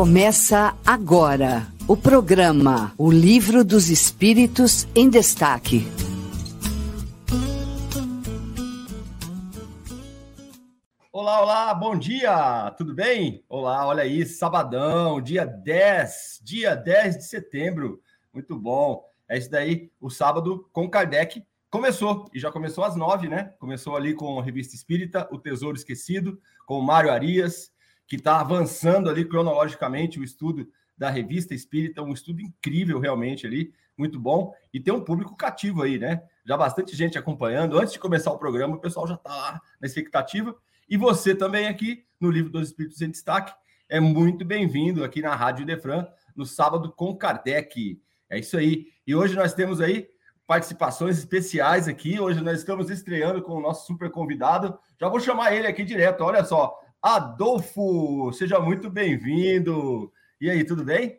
Começa agora o programa O Livro dos Espíritos em Destaque. Olá, olá, bom dia, tudo bem? Olá, olha aí, sabadão, dia 10, dia 10 de setembro, muito bom. É isso daí, o sábado com Kardec começou, e já começou às nove, né? Começou ali com a Revista Espírita, O Tesouro Esquecido, com o Mário Arias, que está avançando ali cronologicamente o estudo da Revista Espírita, um estudo incrível realmente ali, muito bom, e tem um público cativo aí, né? Já bastante gente acompanhando. Antes de começar o programa, o pessoal já está lá na expectativa. E você também aqui no Livro dos Espíritos em Destaque é muito bem-vindo aqui na Rádio Defran, no sábado com Kardec. É isso aí. E hoje nós temos aí participações especiais aqui. Hoje nós estamos estreando com o nosso super convidado. Já vou chamar ele aqui direto. Olha só, Adolfo, seja muito bem-vindo. E aí, tudo bem?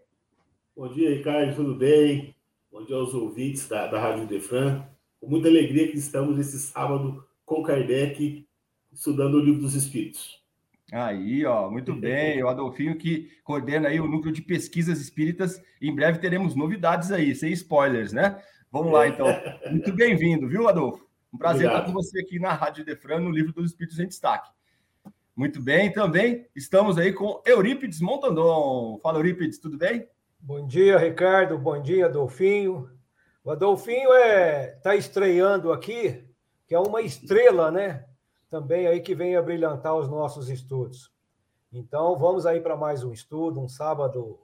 Bom dia, Ricardo, tudo bem? Bom dia aos ouvintes da, da Rádio Defran. Com muita alegria que estamos esse sábado com Kardec, estudando o Livro dos Espíritos. Aí, ó, muito bem. O Adolfinho que coordena aí o núcleo de pesquisas espíritas. Em breve teremos novidades aí, sem spoilers, né? Vamos lá, então. Muito bem-vindo, viu, Adolfo? Um prazer Obrigado. estar com você aqui na Rádio Defran, no Livro dos Espíritos em Destaque. Muito bem, também estamos aí com Eurípides Montandon. Fala, Eurípides, tudo bem? Bom dia, Ricardo. Bom dia, Adolfinho. O Adolfinho é está estreando aqui, que é uma estrela, né? Também aí que vem a brilhantar os nossos estudos. Então, vamos aí para mais um estudo, um sábado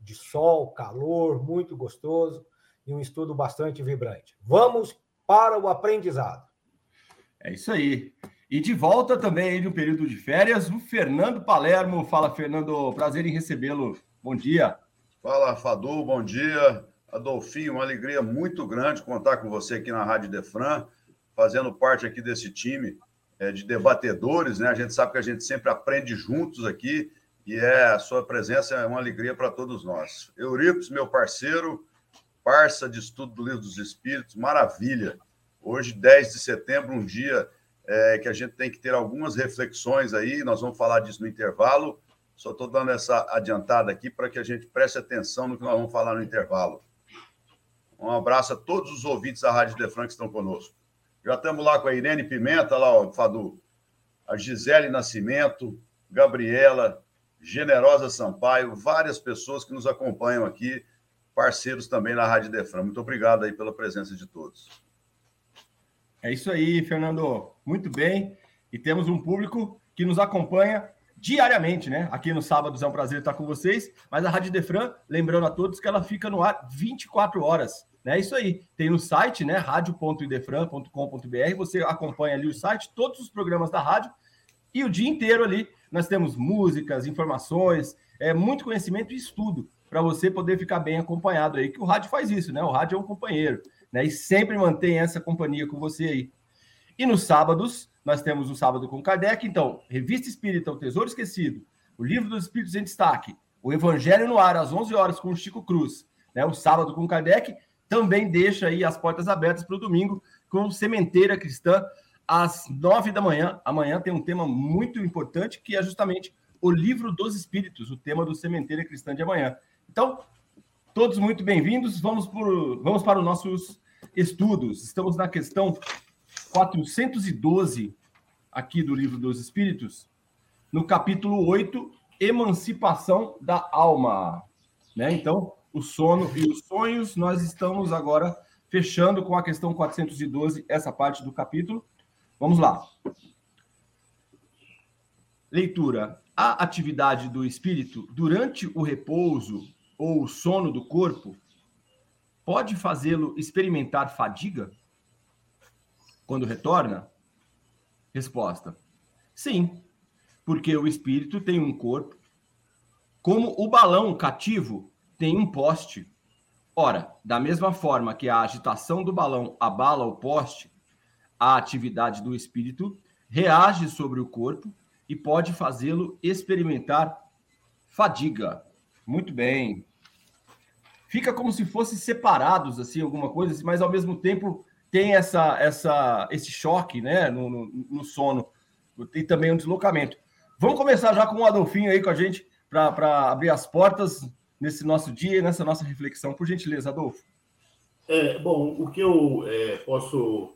de sol, calor, muito gostoso e um estudo bastante vibrante. Vamos para o aprendizado. É isso aí. E de volta também aí de um período de férias, o Fernando Palermo. Fala, Fernando, prazer em recebê-lo. Bom dia. Fala, Fadu, bom dia. Adolfinho, uma alegria muito grande contar com você aqui na Rádio Defran, fazendo parte aqui desse time é, de debatedores, né? A gente sabe que a gente sempre aprende juntos aqui e é a sua presença é uma alegria para todos nós. Euripes, meu parceiro, Parça de Estudo do Livro dos Espíritos, maravilha. Hoje, 10 de setembro, um dia é, que a gente tem que ter algumas reflexões aí, nós vamos falar disso no intervalo. Só estou dando essa adiantada aqui para que a gente preste atenção no que nós vamos falar no intervalo. Um abraço a todos os ouvintes da Rádio Defran que estão conosco. Já estamos lá com a Irene Pimenta, lá, ó, Fadu, a Gisele Nascimento, Gabriela, Generosa Sampaio, várias pessoas que nos acompanham aqui parceiros também na Rádio Defran. Muito obrigado aí pela presença de todos. É isso aí, Fernando. Muito bem. E temos um público que nos acompanha diariamente, né? Aqui no sábado é um prazer estar com vocês, mas a Rádio Defran, lembrando a todos que ela fica no ar 24 horas. É né? isso aí. Tem no site, né? radio.idefran.com.br. Você acompanha ali o site, todos os programas da rádio, e o dia inteiro ali nós temos músicas, informações, é, muito conhecimento e estudo para você poder ficar bem acompanhado aí, que o rádio faz isso, né? O rádio é um companheiro, né? E sempre mantém essa companhia com você aí. E nos sábados, nós temos o sábado com Kardec, então, Revista Espírita, O Tesouro Esquecido, o Livro dos Espíritos em Destaque, o Evangelho no Ar, às 11 horas, com o Chico Cruz, né? O sábado com Kardec também deixa aí as portas abertas para o domingo com Sementeira Cristã, às 9 da manhã. Amanhã tem um tema muito importante, que é justamente o Livro dos Espíritos, o tema do Sementeira Cristã de amanhã. Então, todos muito bem-vindos. Vamos, vamos para os nossos estudos. Estamos na questão 412 aqui do Livro dos Espíritos, no capítulo 8, Emancipação da Alma. Né? Então, o sono e os sonhos, nós estamos agora fechando com a questão 412, essa parte do capítulo. Vamos lá. Leitura. A atividade do espírito durante o repouso ou o sono do corpo pode fazê-lo experimentar fadiga quando retorna? Resposta: sim, porque o espírito tem um corpo, como o balão cativo tem um poste. Ora, da mesma forma que a agitação do balão abala o poste, a atividade do espírito reage sobre o corpo e pode fazê-lo experimentar fadiga. Muito bem fica como se fossem separados, assim, alguma coisa, mas ao mesmo tempo tem essa, essa, esse choque, né, no, no, no sono. Tem também um deslocamento. Vamos começar já com o Adolfinho aí com a gente, para abrir as portas nesse nosso dia, nessa nossa reflexão. Por gentileza, Adolfo. É, bom, o que eu é, posso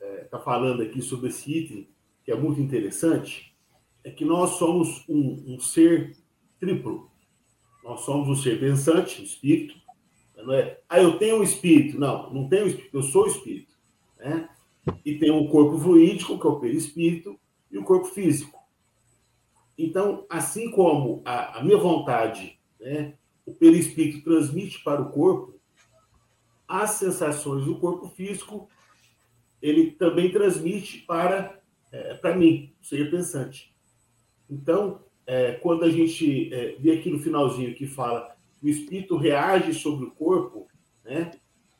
estar é, tá falando aqui sobre esse item, que é muito interessante, é que nós somos um, um ser triplo. Nós somos um ser pensante, um espírito. Não é, ah, eu tenho um espírito. Não, não tenho espírito, eu sou espírito. Né? E tem um corpo fluídico, que é o perispírito, e o corpo físico. Então, assim como a, a minha vontade, né, o perispírito transmite para o corpo, as sensações do corpo físico, ele também transmite para, é, para mim, o ser pensante. Então, é, quando a gente é, vê aqui no finalzinho que fala que o espírito reage sobre o corpo, né,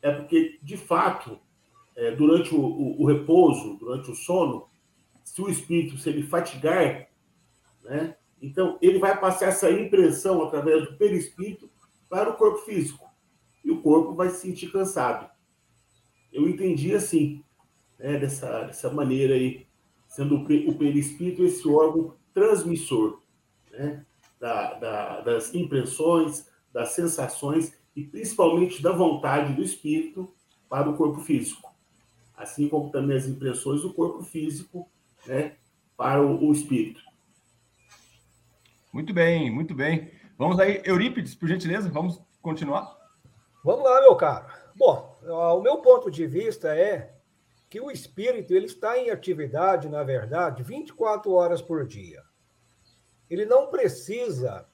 é porque, de fato, é, durante o, o, o, repouso, durante o sono, se o espírito se ele fatigar, né, então ele vai passar essa impressão através do perispírito para o corpo físico e o corpo vai se sentir cansado. Eu entendi assim, né, dessa, dessa maneira aí, sendo o perispírito esse órgão transmissor né, da, da, das impressões, das sensações e principalmente da vontade do espírito para o corpo físico. Assim como também as impressões do corpo físico né, para o, o espírito. Muito bem, muito bem. Vamos aí, Eurípides, por gentileza, vamos continuar? Vamos lá, meu caro. Bom, o meu ponto de vista é que o espírito ele está em atividade, na verdade, 24 horas por dia. Ele não precisa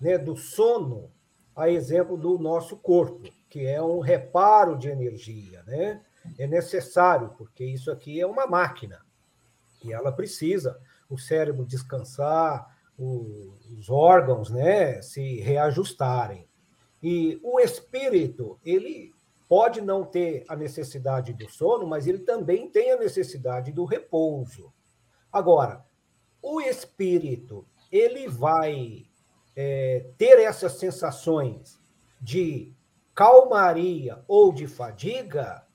né, do sono, a exemplo do nosso corpo, que é um reparo de energia, né? É necessário, porque isso aqui é uma máquina e ela precisa o cérebro descansar, os órgãos, né, se reajustarem. E o espírito, ele pode não ter a necessidade do sono, mas ele também tem a necessidade do repouso. Agora, o espírito, ele vai é, ter essas sensações de calmaria ou de fadiga,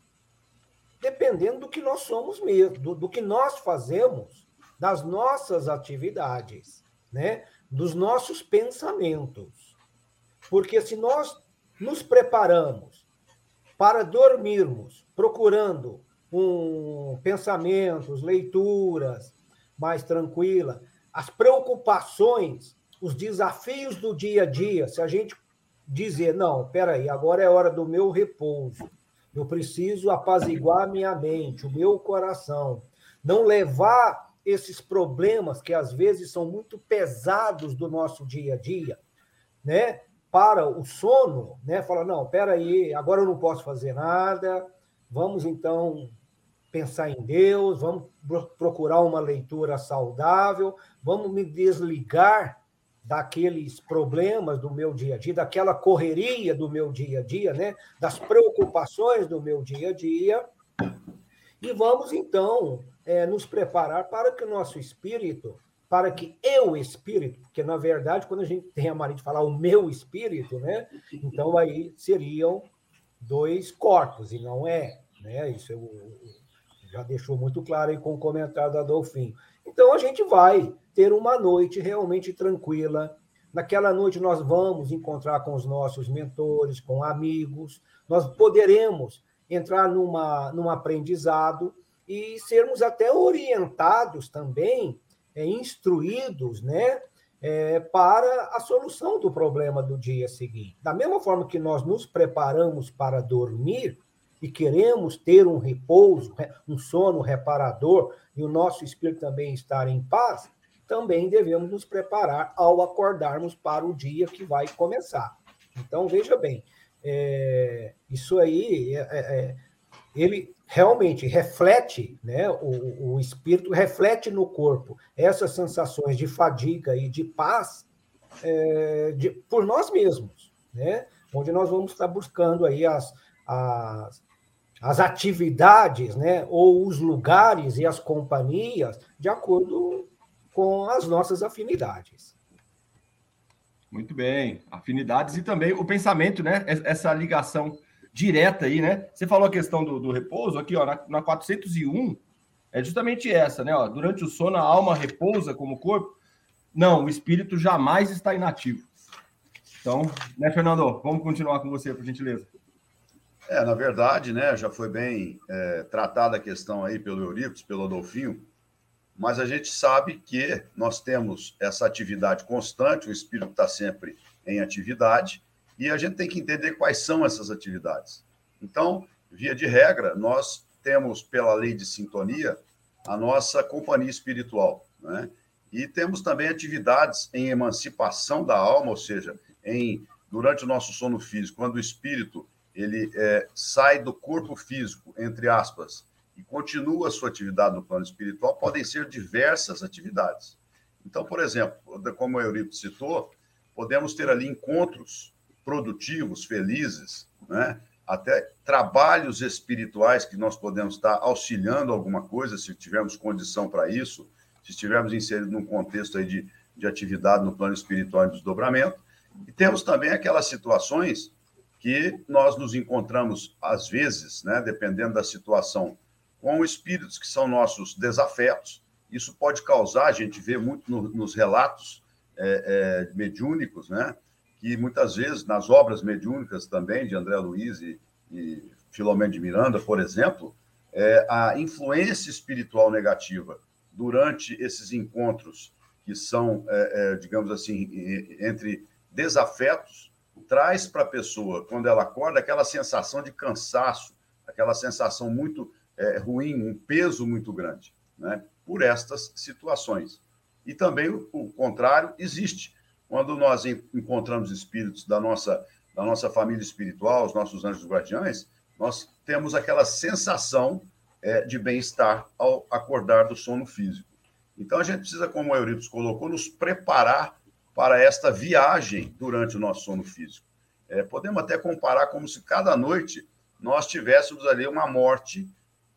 dependendo do que nós somos mesmo, do, do que nós fazemos, das nossas atividades, né? dos nossos pensamentos. Porque se nós nos preparamos para dormirmos, procurando um pensamentos, leituras mais tranquila, as preocupações, os desafios do dia a dia, se a gente dizer, não, peraí, agora é hora do meu repouso, eu preciso apaziguar minha mente, o meu coração, não levar esses problemas que às vezes são muito pesados do nosso dia a dia, né? para o sono, né? Fala, não, peraí, agora eu não posso fazer nada, vamos então pensar em Deus, vamos procurar uma leitura saudável, vamos me desligar daqueles problemas do meu dia a dia, daquela correria do meu dia a dia, né? Das preocupações do meu dia a dia, e vamos então é, nos preparar para que o nosso espírito para que eu espírito, porque na verdade quando a gente tem a mania de falar o meu espírito, né? Então aí seriam dois corpos e não é, né? Isso eu, já deixou muito claro aí com o comentário da Adolfinho. Então a gente vai ter uma noite realmente tranquila. Naquela noite nós vamos encontrar com os nossos mentores, com amigos, nós poderemos entrar numa, num aprendizado e sermos até orientados também é, instruídos né, é, para a solução do problema do dia seguinte. Da mesma forma que nós nos preparamos para dormir e queremos ter um repouso, um sono reparador, e o nosso espírito também estar em paz, também devemos nos preparar ao acordarmos para o dia que vai começar. Então, veja bem, é, isso aí, é, é, é ele realmente reflete, né, o, o espírito reflete no corpo essas sensações de fadiga e de paz é, de, por nós mesmos, né, onde nós vamos estar buscando aí as, as, as atividades, né, ou os lugares e as companhias de acordo com as nossas afinidades. Muito bem, afinidades e também o pensamento, né, essa ligação direta aí, né? Você falou a questão do, do repouso, aqui, ó, na, na 401, é justamente essa, né? Ó, durante o sono, a alma repousa como corpo. Não, o espírito jamais está inativo. Então, né, Fernando? Vamos continuar com você, por gentileza. É, na verdade, né, já foi bem é, tratada a questão aí pelo Euripides, pelo Adolfinho, mas a gente sabe que nós temos essa atividade constante, o espírito está sempre em atividade, e a gente tem que entender quais são essas atividades. Então, via de regra, nós temos, pela lei de sintonia, a nossa companhia espiritual, né? E temos também atividades em emancipação da alma, ou seja, em durante o nosso sono físico, quando o espírito ele é, sai do corpo físico, entre aspas, e continua a sua atividade no plano espiritual, podem ser diversas atividades. Então, por exemplo, como o Euripides citou, podemos ter ali encontros produtivos, felizes, né? até trabalhos espirituais que nós podemos estar auxiliando alguma coisa, se tivermos condição para isso, se estivermos inseridos num contexto aí de, de atividade no plano espiritual e desdobramento. E temos também aquelas situações que nós nos encontramos, às vezes, né, dependendo da situação, com espíritos que são nossos desafetos. Isso pode causar, a gente vê muito no, nos relatos é, é, mediúnicos, né, que muitas vezes, nas obras mediúnicas também, de André Luiz e, e Filomeno de Miranda, por exemplo, é, a influência espiritual negativa durante esses encontros que são, é, é, digamos assim, entre desafetos, traz para a pessoa, quando ela acorda, aquela sensação de cansaço, aquela sensação muito é, ruim, um peso muito grande, né? por estas situações. E também o, contrário existe. Quando nós encontramos espíritos da nossa, da nossa família espiritual, os nossos anjos guardiães, nós temos aquela sensação é, de bem-estar ao acordar do sono físico. Então, a gente precisa, como o Euripides colocou, nos preparar para esta viagem durante o nosso sono físico. É, podemos até comparar como se cada noite nós tivéssemos ali uma morte,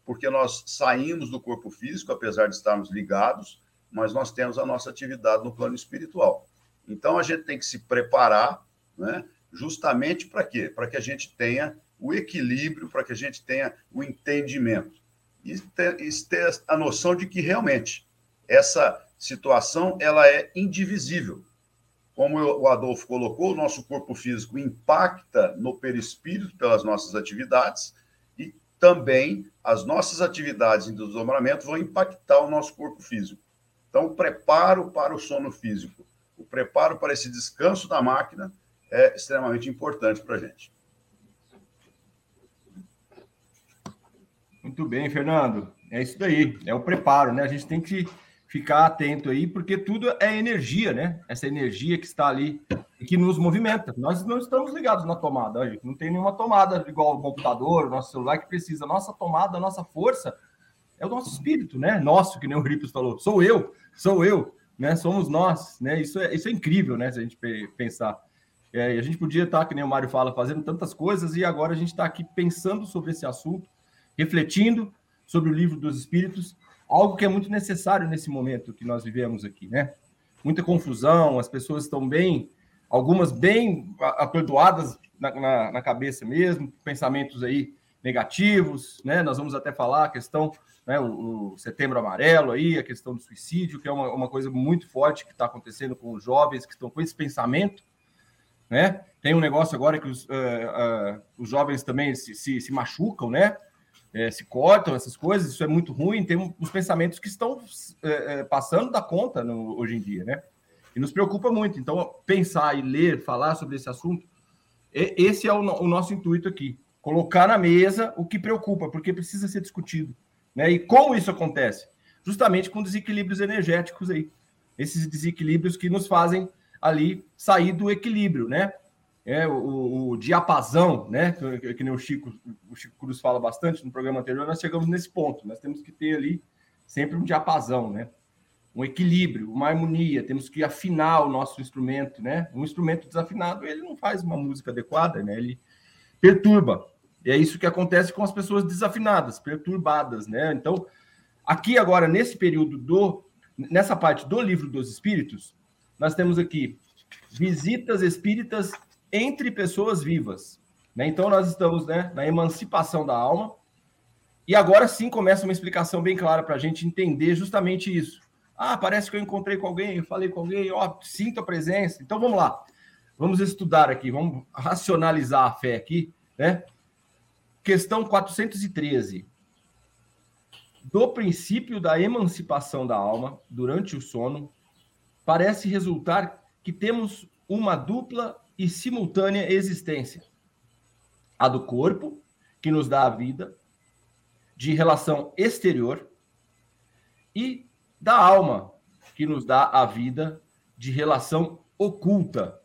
porque nós saímos do corpo físico, apesar de estarmos ligados, mas nós temos a nossa atividade no plano espiritual. Então a gente tem que se preparar, né, justamente para quê? Para que a gente tenha o equilíbrio, para que a gente tenha o entendimento e ter, e ter a noção de que realmente essa situação ela é indivisível como o Adolfo colocou, o nosso corpo físico impacta no perispírito pelas nossas atividades e também as nossas atividades em desdobramento vão impactar o nosso corpo físico. Então, o preparo para o sono físico, o preparo para esse descanso da máquina é extremamente importante para a gente. Muito bem, Fernando. É isso daí, é o preparo, né? A gente tem que ficar atento aí, porque tudo é energia, né? Essa energia que está ali e que nos movimenta. Nós não estamos ligados na tomada, olha, não tem nenhuma tomada igual o computador, o nosso celular que precisa. Nossa tomada, nossa força é o nosso espírito, né? Nosso, que nem o Ripos falou. Sou eu, sou eu, né? Somos nós, né? Isso é, isso é incrível, né? Se a gente pensar. É, a gente podia estar, que nem o Mário fala, fazendo tantas coisas e agora a gente está aqui pensando sobre esse assunto, refletindo sobre o livro dos Espíritos algo que é muito necessário nesse momento que nós vivemos aqui, né? Muita confusão, as pessoas estão bem, algumas bem atordoadas na, na, na cabeça mesmo, pensamentos aí negativos, né? Nós vamos até falar a questão, né, o, o setembro amarelo aí, a questão do suicídio, que é uma, uma coisa muito forte que está acontecendo com os jovens que estão com esse pensamento, né? Tem um negócio agora que os, uh, uh, os jovens também se, se, se machucam, né? É, se cortam, essas coisas, isso é muito ruim. Tem uns pensamentos que estão é, é, passando da conta no, hoje em dia, né? E nos preocupa muito. Então, pensar e ler, falar sobre esse assunto, esse é o, o nosso intuito aqui. Colocar na mesa o que preocupa, porque precisa ser discutido. Né? E como isso acontece? Justamente com desequilíbrios energéticos aí. Esses desequilíbrios que nos fazem ali sair do equilíbrio, né? É, o, o diapasão, né? Que, que nem o Chico, o Chico Cruz fala bastante no programa anterior, nós chegamos nesse ponto. Nós temos que ter ali sempre um diapasão, né? Um equilíbrio, uma harmonia. Temos que afinar o nosso instrumento, né? Um instrumento desafinado, ele não faz uma música adequada, né? Ele perturba. E é isso que acontece com as pessoas desafinadas, perturbadas, né? Então, aqui agora nesse período do nessa parte do livro dos espíritos, nós temos aqui visitas espíritas entre pessoas vivas. Né? Então, nós estamos né, na emancipação da alma. E agora sim começa uma explicação bem clara para a gente entender justamente isso. Ah, parece que eu encontrei com alguém, eu falei com alguém, ó, sinto a presença. Então vamos lá. Vamos estudar aqui, vamos racionalizar a fé aqui, né? Questão 413. Do princípio da emancipação da alma durante o sono, parece resultar que temos uma dupla e simultânea existência: a do corpo, que nos dá a vida, de relação exterior, e da alma, que nos dá a vida de relação oculta.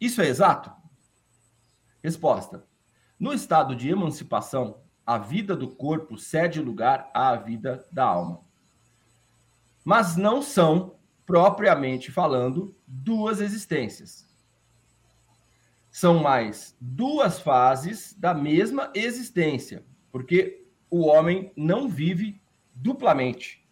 Isso é exato? Resposta: no estado de emancipação, a vida do corpo cede lugar à vida da alma. Mas não são, propriamente falando, duas existências. São mais duas fases da mesma existência, porque o homem não vive duplamente.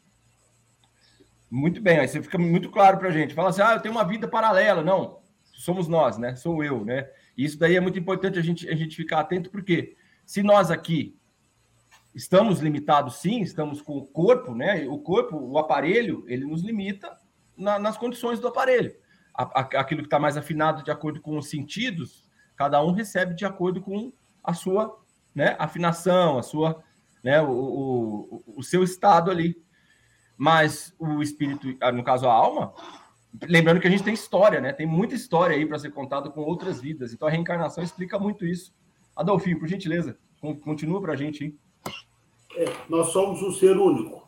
Muito bem, aí você fica muito claro para a gente. Fala assim, ah, eu tenho uma vida paralela. Não, somos nós, né? Sou eu, né? E isso daí é muito importante a gente, a gente ficar atento, porque se nós aqui estamos limitados, sim, estamos com o corpo, né? O corpo, o aparelho, ele nos limita na, nas condições do aparelho. Aquilo que está mais afinado de acordo com os sentidos, cada um recebe de acordo com a sua né, afinação, a sua, né, o, o, o seu estado ali. Mas o espírito, ah, no caso a alma, lembrando que a gente tem história, né? Tem muita história aí para ser contada com outras vidas. Então a reencarnação explica muito isso. Adolfinho, por gentileza, continua para a gente? É, nós somos um ser único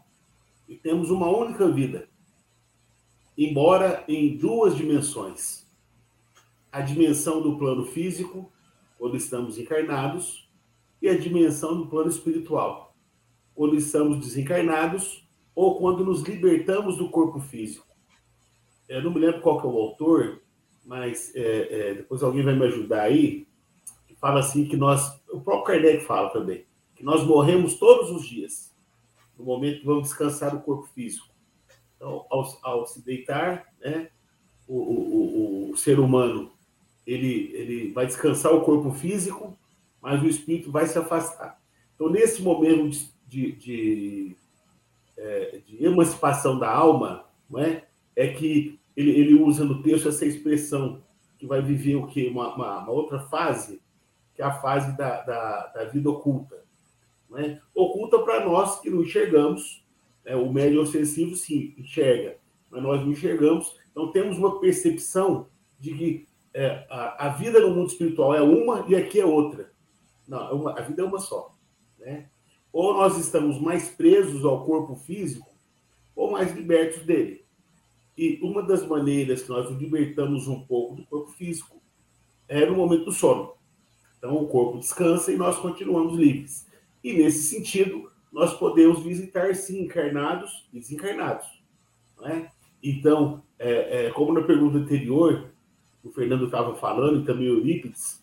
e temos uma única vida, embora em duas dimensões. A dimensão do plano físico, quando estamos encarnados, e a dimensão do plano espiritual, quando estamos desencarnados ou quando nos libertamos do corpo físico. Eu não me lembro qual que é o autor, mas é, é, depois alguém vai me ajudar aí, que fala assim que nós, o próprio Kardec fala também, que nós morremos todos os dias, no momento que vamos descansar o corpo físico. Ao, ao se deitar, né, o, o, o, ser humano ele, ele vai descansar o corpo físico, mas o espírito vai se afastar. Então, nesse momento de, de, de, é, de emancipação da alma, não é? é que ele, ele usa no texto essa expressão que vai viver o quê? Uma, uma, uma outra fase, que é a fase da, da, da vida oculta. Né? Oculta para nós que não enxergamos, né? o médio obsessivo sim enxerga, mas nós não enxergamos, então temos uma percepção de que é, a, a, vida no mundo espiritual é uma e aqui é outra. Não, é uma, a vida é uma só. Né? Ou nós estamos mais presos ao corpo físico, ou mais libertos dele. E uma das maneiras que nós nos libertamos um pouco do corpo físico é no momento do sono. Então, o corpo descansa e nós continuamos livres. E nesse sentido, nós podemos visitar sim encarnados e desencarnados. É? Então, é, é, como na pergunta anterior, o Fernando estava falando, e também o Eurípides,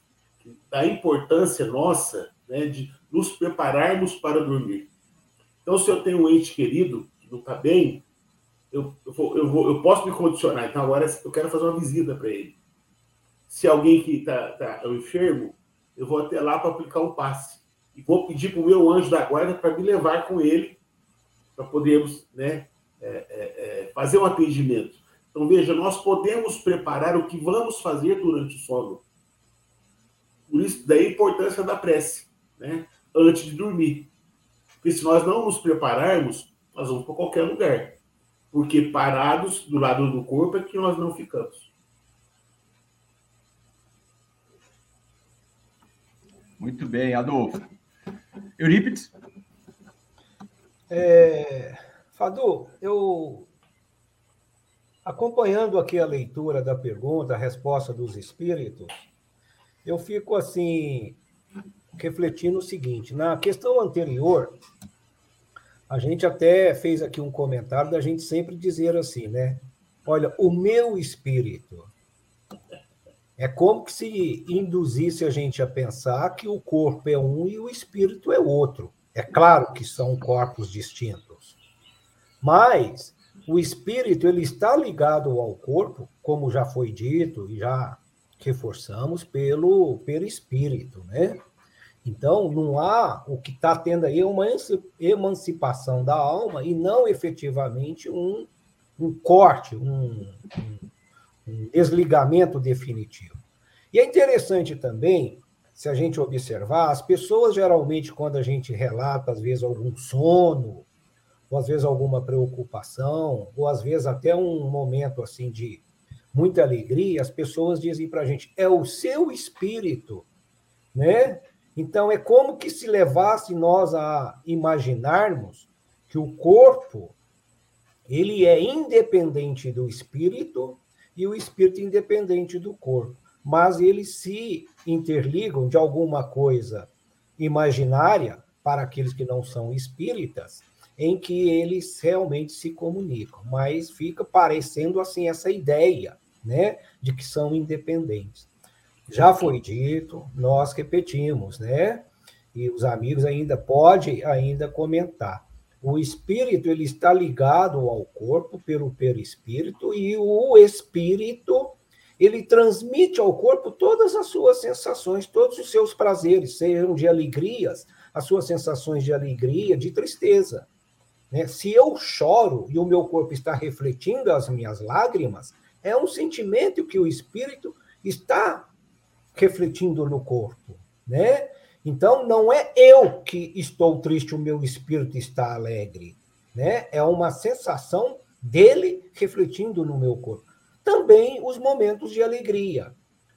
da importância nossa né, de nos prepararmos para dormir. Então, se eu tenho um ente querido que não está bem, eu, eu, vou, eu, vou, eu posso me condicionar. Então, agora eu quero fazer uma visita para ele. Se alguém que está tá, tá enfermo, eu vou até lá para aplicar um passe e vou pedir para o meu anjo da guarda para me levar com ele, para podermos né, é, é, é, fazer um atendimento. Então, veja, nós podemos preparar o que vamos fazer durante o sono. Por isso, daí a importância da prece, né? antes de dormir. Porque se nós não nos prepararmos, nós vamos para qualquer lugar. Porque parados do lado do corpo é que nós não ficamos. Muito bem, Adolfo. Eurípides? É, Fadu, eu acompanhando aqui a leitura da pergunta, a resposta dos espíritos, eu fico assim refletindo o seguinte: na questão anterior, a gente até fez aqui um comentário da gente sempre dizer assim, né? Olha, o meu espírito. É como que se induzisse a gente a pensar que o corpo é um e o espírito é outro. É claro que são corpos distintos. Mas o espírito ele está ligado ao corpo, como já foi dito e já reforçamos pelo pelo espírito, né? Então, não há o que está tendo aí é uma emancipação da alma e não efetivamente um um corte, um, um desligamento definitivo. E é interessante também, se a gente observar, as pessoas geralmente, quando a gente relata, às vezes, algum sono, ou às vezes alguma preocupação, ou às vezes até um momento assim de muita alegria, as pessoas dizem para a gente: é o seu espírito, né? Então é como que se levasse nós a imaginarmos que o corpo ele é independente do espírito e o espírito independente do corpo, mas eles se interligam de alguma coisa imaginária para aqueles que não são espíritas em que eles realmente se comunicam, mas fica parecendo assim essa ideia, né, de que são independentes. Já foi dito, nós repetimos, né? E os amigos ainda podem ainda comentar. O espírito ele está ligado ao corpo pelo perispírito e o espírito ele transmite ao corpo todas as suas sensações, todos os seus prazeres, sejam de alegrias, as suas sensações de alegria, de tristeza. Né? Se eu choro e o meu corpo está refletindo as minhas lágrimas, é um sentimento que o espírito está refletindo no corpo, né? Então não é eu que estou triste, o meu espírito está alegre, né? É uma sensação dele refletindo no meu corpo. Também os momentos de alegria.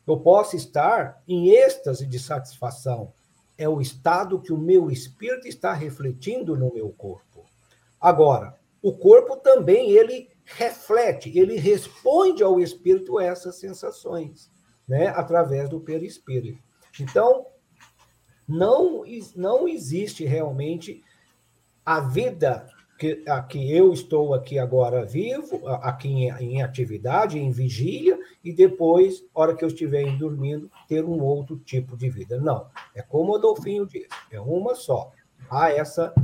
Eu posso estar em êxtase de satisfação. É o estado que o meu espírito está refletindo no meu corpo. Agora, o corpo também ele reflete, ele responde ao espírito essas sensações, né, através do perispírito. Então, não não existe realmente a vida que, a que eu estou aqui agora vivo, aqui em, em atividade, em vigília, e depois, hora que eu estiver dormindo, ter um outro tipo de vida. Não, é como o Adolfinho disse, é uma só. Há essa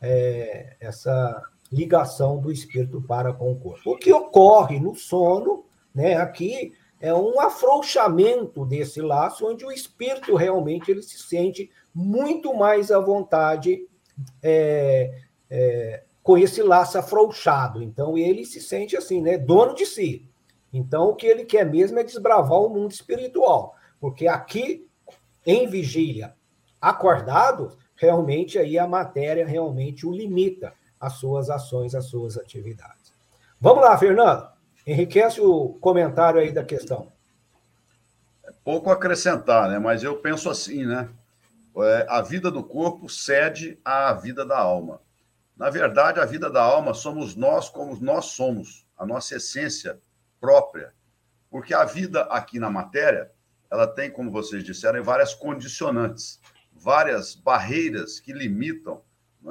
é, essa ligação do espírito para com o corpo. O que ocorre no sono, né, aqui, é um afrouxamento desse laço, onde o espírito realmente ele se sente muito mais à vontade é, é, com esse laço afrouxado. Então, ele se sente assim, né, dono de si. Então, o que ele quer mesmo é desbravar o mundo espiritual, porque aqui, em vigília, acordado, realmente aí a matéria realmente o limita as suas ações, as suas atividades. Vamos lá, Fernando. Enriquece o comentário aí da questão. É pouco acrescentar, né? Mas eu penso assim, né? É, a vida do corpo cede à vida da alma. Na verdade, a vida da alma somos nós como nós somos, a nossa essência própria. Porque a vida aqui na matéria, ela tem, como vocês disseram, várias condicionantes várias barreiras que limitam,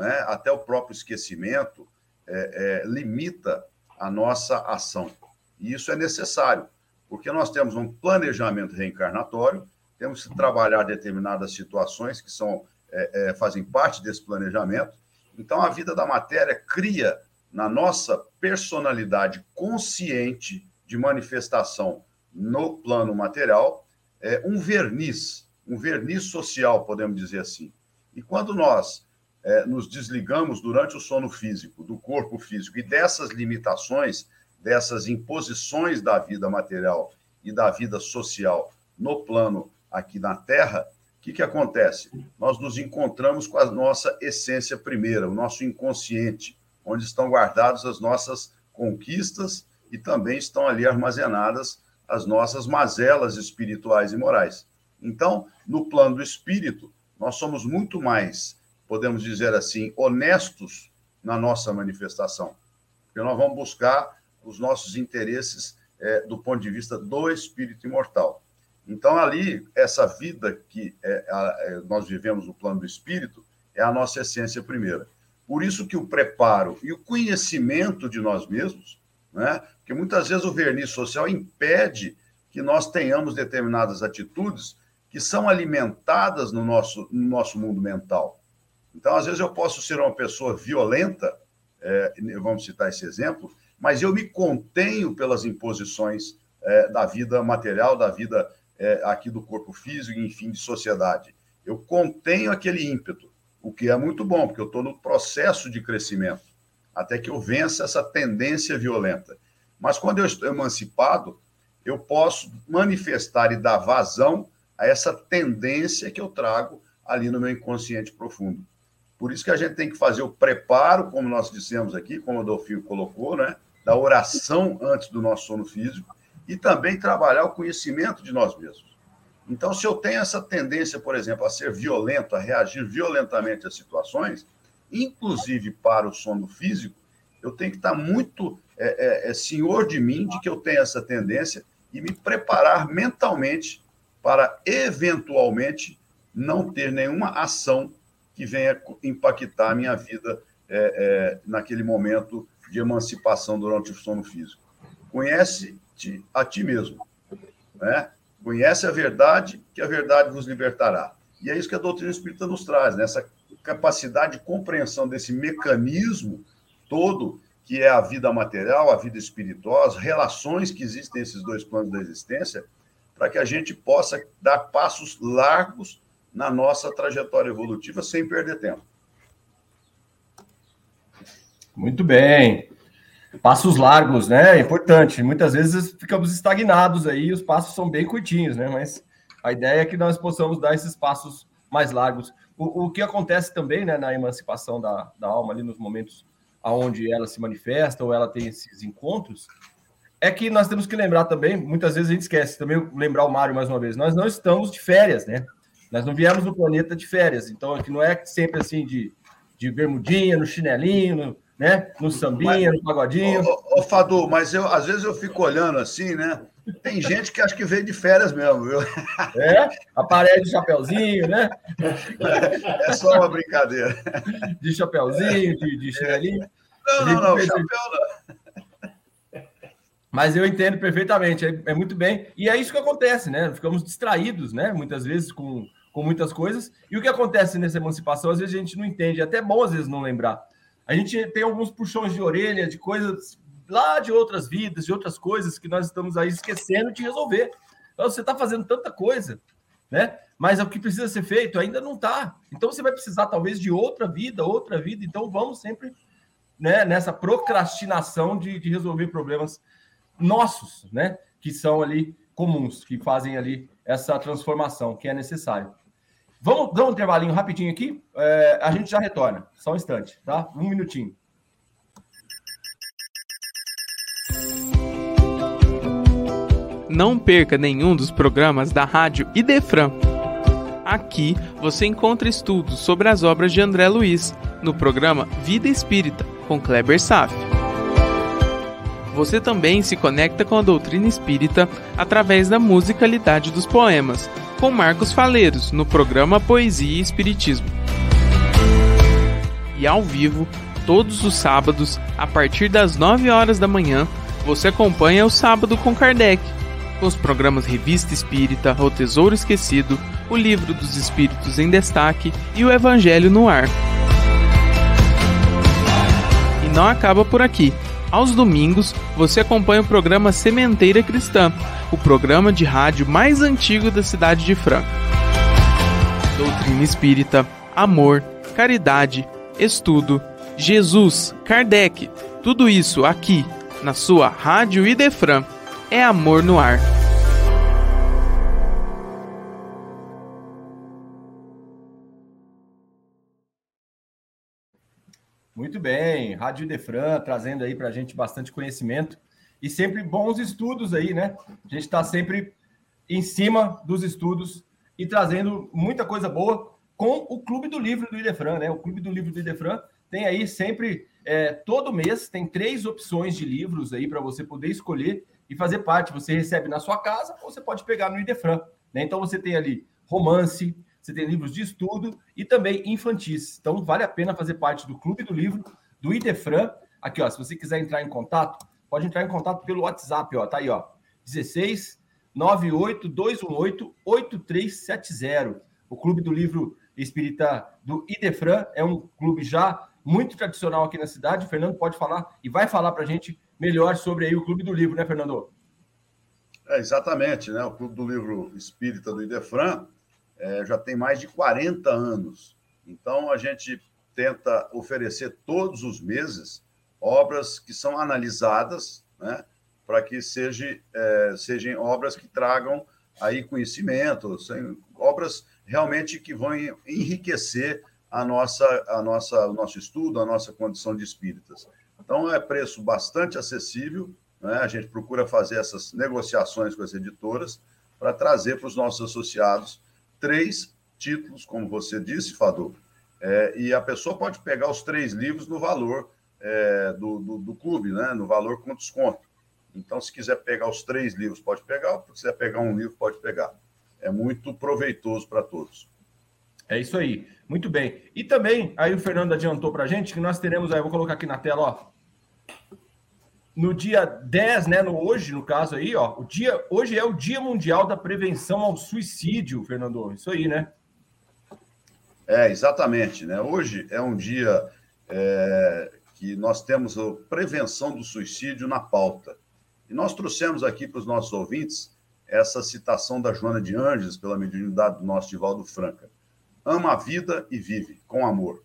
é? até o próprio esquecimento, é, é, limita a nossa ação. E isso é necessário, porque nós temos um planejamento reencarnatório, temos que trabalhar determinadas situações que são é, é fazem parte desse planejamento. Então, a vida da matéria cria na nossa personalidade consciente de manifestação no plano material é, um verniz um verniz social, podemos dizer assim. E quando nós é, nos desligamos durante o sono físico, do corpo físico, e dessas limitações, dessas imposições da vida material e da vida social no plano aqui na Terra, o que, que acontece? Nós nos encontramos com a nossa essência primeira, o nosso inconsciente, onde estão guardadas as nossas conquistas e também estão ali armazenadas as nossas mazelas espirituais e morais. Então, no plano do espírito, nós somos muito mais, podemos dizer assim, honestos na nossa manifestação, porque nós vamos buscar os nossos interesses é, do ponto de vista do espírito imortal. Então, ali, essa vida que é, a, é, nós vivemos no plano do espírito é a nossa essência primeira. Por isso que o preparo e o conhecimento de nós mesmos, né? porque muitas vezes o verniz social impede que nós tenhamos determinadas atitudes que são alimentadas no nosso, no nosso mundo mental. Então, às vezes, eu posso ser uma pessoa violenta, é, vamos citar esse exemplo, mas eu me contenho pelas imposições é, da vida material, da vida é, aqui do corpo físico, enfim, de sociedade. Eu contenho aquele ímpeto, o que é muito bom, porque eu estou no processo de crescimento. até que eu vença essa tendência violenta. Mas quando eu estou emancipado, eu posso manifestar e dar vazão a essa tendência que eu trago ali no meu inconsciente profundo. Por isso que a gente tem que fazer o preparo, como nós dissemos aqui, como o Adolfo colocou, né? Da oração antes do nosso sono físico e também trabalhar o conhecimento de nós mesmos. Então, se eu tenho essa tendência, por exemplo, a ser violento, a reagir violentamente às situações, inclusive para o sono físico, eu tenho que estar muito é, é, é, senhor de mim, de que eu tenho essa tendência, e me preparar mentalmente para, eventualmente, não ter nenhuma ação que venha impactar a minha vida é, é, naquele momento de emancipação durante o sono físico. Conhece-te a ti mesmo. Né? Conhece a verdade, que a verdade vos libertará. E é isso que a doutrina espírita nos traz, né? essa capacidade de compreensão desse mecanismo todo que é a vida material, a vida espiritual, as relações que existem nesses dois planos da existência, para que a gente possa dar passos largos na nossa trajetória evolutiva sem perder tempo. Muito bem. Passos largos, né? É importante. Muitas vezes ficamos estagnados aí, os passos são bem curtinhos, né? Mas a ideia é que nós possamos dar esses passos mais largos. O, o que acontece também, né, na emancipação da, da alma, ali nos momentos aonde ela se manifesta ou ela tem esses encontros, é que nós temos que lembrar também, muitas vezes a gente esquece, também lembrar o Mário mais uma vez, nós não estamos de férias, né? Nós não viemos no planeta de férias, então aqui não é sempre assim de, de bermudinha, no chinelinho, no, né? No sambinha, mas, no pagodinho. Ô, ô, Fadu, mas eu às vezes eu fico olhando assim, né? Tem gente que acha que veio de férias mesmo, viu? É, aparece de chapeuzinho, né? É só uma brincadeira. De chapeuzinho, de, de chinelinho. Não, não, não, chapéu não. Mas eu entendo perfeitamente, é, é, muito bem. E é isso que acontece, né? Ficamos distraídos, né? Muitas vezes com, com muitas coisas. E o que acontece nessa emancipação, às vezes a gente não entende. É até bom, às vezes, não lembrar. A gente tem alguns puxões de orelha de coisas lá de outras vidas, de outras coisas que nós estamos aí esquecendo de resolver. Então, você está fazendo tanta coisa, né? Mas o que precisa ser feito ainda não está. Então, você vai precisar, talvez, de outra vida, outra vida. Então, vamos sempre né, nessa procrastinação de, de resolver problemas nossos, né? Que são ali comuns, que fazem ali essa transformação que é necessário. Vamos dar um intervalinho rapidinho aqui. É, a gente já retorna. Só um instante, tá? Um minutinho. Não perca nenhum dos programas da Rádio Idefran. Aqui você encontra estudos sobre as obras de André Luiz, no programa Vida Espírita com Kleber Saf. Você também se conecta com a doutrina espírita através da musicalidade dos poemas, com Marcos Faleiros, no programa Poesia e Espiritismo. E ao vivo, todos os sábados, a partir das 9 horas da manhã, você acompanha o Sábado com Kardec, com os programas Revista Espírita, O Tesouro Esquecido, O Livro dos Espíritos em Destaque e o Evangelho no Ar não acaba por aqui. Aos domingos, você acompanha o programa Sementeira Cristã, o programa de rádio mais antigo da cidade de Franca. Doutrina espírita, amor, caridade, estudo, Jesus, Kardec, tudo isso aqui, na sua Rádio Idefran. É amor no ar. Muito bem, Rádio Defran trazendo aí para a gente bastante conhecimento e sempre bons estudos aí, né? A gente está sempre em cima dos estudos e trazendo muita coisa boa com o Clube do Livro do Idefran, né? O Clube do Livro do Idefran tem aí sempre, é, todo mês, tem três opções de livros aí para você poder escolher e fazer parte. Você recebe na sua casa ou você pode pegar no Idefran, né? Então você tem ali romance, você tem livros de estudo e também infantis. Então, vale a pena fazer parte do Clube do Livro, do Idefran. Aqui, ó, se você quiser entrar em contato, pode entrar em contato pelo WhatsApp, ó, tá aí, ó, 16 98 218 8370. O Clube do Livro Espírita do Idefran é um clube já muito tradicional aqui na cidade. O Fernando pode falar e vai falar para a gente melhor sobre aí o Clube do Livro, né, Fernando? É, exatamente, né? O Clube do Livro Espírita do Idefran é, já tem mais de 40 anos. Então, a gente tenta oferecer todos os meses obras que são analisadas, né, para que seja, é, sejam obras que tragam aí conhecimento, obras realmente que vão enriquecer a nossa, a nossa, o nosso estudo, a nossa condição de espíritas. Então, é preço bastante acessível, né? a gente procura fazer essas negociações com as editoras para trazer para os nossos associados três títulos, como você disse, Fador, é, e a pessoa pode pegar os três livros no valor é, do, do, do, clube, né? no valor com desconto. Então, se quiser pegar os três livros, pode pegar, se quiser pegar um livro, pode pegar. É muito proveitoso para todos. É isso aí. Muito bem. E também, aí o Fernando adiantou para a gente que nós teremos, aí, vou colocar aqui na tela, ó. No dia 10, né, no hoje, no caso aí, ó, o dia, hoje é o Dia Mundial da Prevenção ao Suicídio, Fernando. Isso aí, né? É, exatamente, né? Hoje é um dia é, que nós temos a prevenção do suicídio na pauta. E nós trouxemos aqui para os nossos ouvintes essa citação da Joana de Anjos, pela mediunidade do nosso Divaldo Franca. Ama a vida e vive com amor.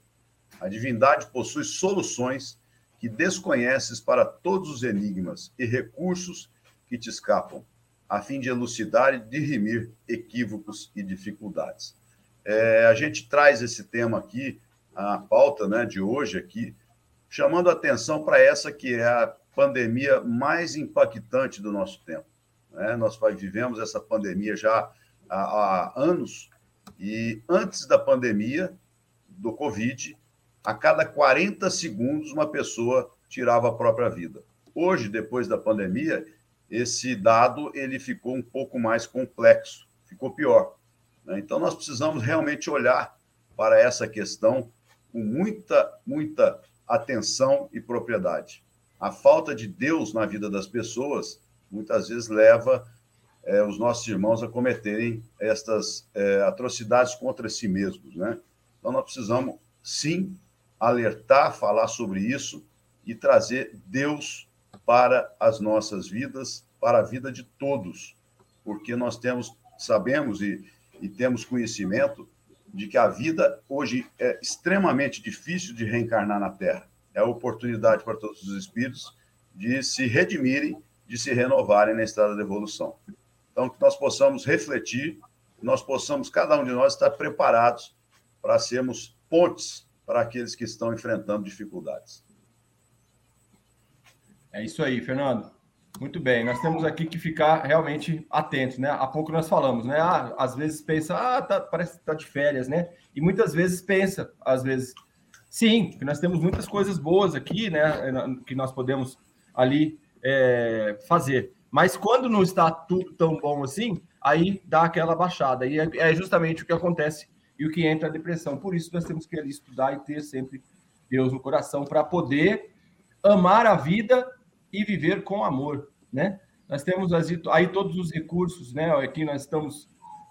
A divindade possui soluções que desconheces para todos os enigmas e recursos que te escapam, a fim de elucidar e dirimir equívocos e dificuldades. É, a gente traz esse tema aqui, a pauta né, de hoje aqui, chamando atenção para essa que é a pandemia mais impactante do nosso tempo. Né? Nós vivemos essa pandemia já há, há anos, e antes da pandemia do Covid, a cada 40 segundos uma pessoa tirava a própria vida. Hoje, depois da pandemia, esse dado ele ficou um pouco mais complexo, ficou pior. Né? Então, nós precisamos realmente olhar para essa questão com muita, muita atenção e propriedade. A falta de Deus na vida das pessoas muitas vezes leva é, os nossos irmãos a cometerem estas é, atrocidades contra si mesmos, né? Então nós precisamos sim alertar, falar sobre isso e trazer Deus para as nossas vidas, para a vida de todos, porque nós temos, sabemos e, e temos conhecimento de que a vida hoje é extremamente difícil de reencarnar na Terra. É a oportunidade para todos os espíritos de se redimirem, de se renovarem na estrada da evolução. Então, que nós possamos refletir, nós possamos, cada um de nós, estar preparados para sermos pontes para aqueles que estão enfrentando dificuldades. É isso aí, Fernando. Muito bem, nós temos aqui que ficar realmente atentos, né? Há pouco nós falamos, né? Ah, às vezes pensa, ah, tá, parece que tá de férias, né? E muitas vezes pensa, às vezes, sim, que nós temos muitas coisas boas aqui, né? Que nós podemos ali é, fazer. Mas quando não está tudo tão bom assim, aí dá aquela baixada. E é, é justamente o que acontece e o que entra a depressão. Por isso nós temos que estudar e ter sempre Deus no coração para poder amar a vida e viver com amor, né? Nós temos aí todos os recursos, né? Aqui nós estamos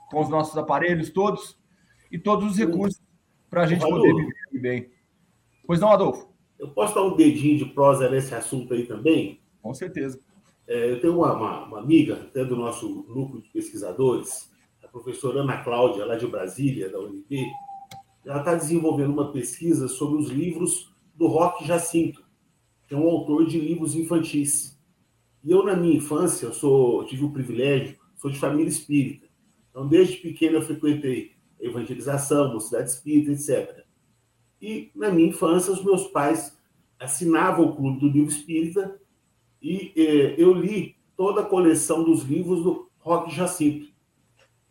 com os nossos aparelhos todos e todos os recursos para a gente Adolfo, poder viver bem. Pois não, Adolfo? Eu posso dar um dedinho de prosa nesse assunto aí também? Com certeza. É, eu tenho uma, uma, uma, amiga, até do nosso núcleo de pesquisadores, professora Ana Cláudia, lá de Brasília, da UNB. Ela está desenvolvendo uma pesquisa sobre os livros do Roque Jacinto, que é um autor de livros infantis. E eu, na minha infância, eu sou, tive o privilégio, sou de família espírita. Então, desde pequeno, eu frequentei evangelização, mocidade espírita, etc. E, na minha infância, os meus pais assinavam o Clube do Livro Espírita e eh, eu li toda a coleção dos livros do Roque Jacinto.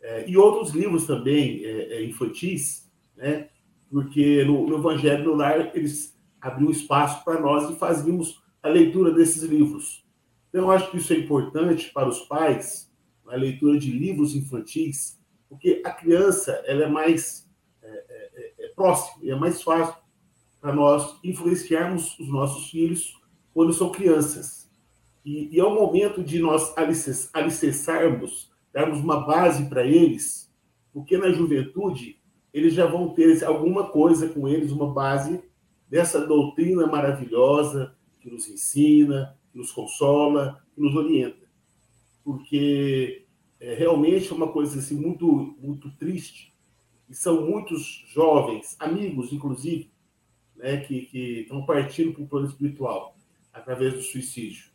Eh, e outros livros também eh, infantis, né? porque no, no Evangelho no Lar eles abriu espaço para nós e fazíamos a leitura desses livros. Então, eu acho que isso é importante para os pais, a leitura de livros infantis, porque a criança ela é mais é, é, é, é próxima e é mais fácil para nós influenciarmos os nossos filhos quando são crianças. E, e é o momento de nós alicerçarmos, darmos uma base para eles, porque na juventude eles já vão ter alguma coisa com eles, uma base dessa doutrina maravilhosa que nos ensina, que nos consola, que nos orienta. Porque é realmente é uma coisa assim, muito, muito triste. E são muitos jovens, amigos, inclusive, né, que, que estão partindo para o plano espiritual. através do suicídio.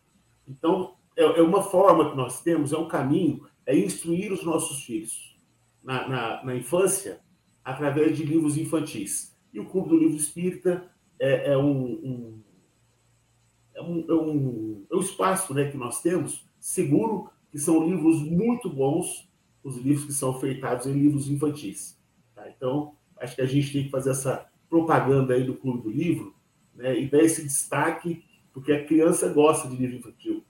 Então, é, é uma forma que nós temos, é um caminho, é instruir os nossos filhos na, na, na infância através de livros infantis. E o Clube do Livro Espírita é, é, um, um, é, um, é, um, é um espaço né, que nós temos seguro, que são livros muito bons, os livros que são feitados em livros infantis. Tá? Então, acho que a gente tem que fazer essa propaganda aí do Clube do Livro né, e dar esse destaque, porque a criança gosta de livro infantil,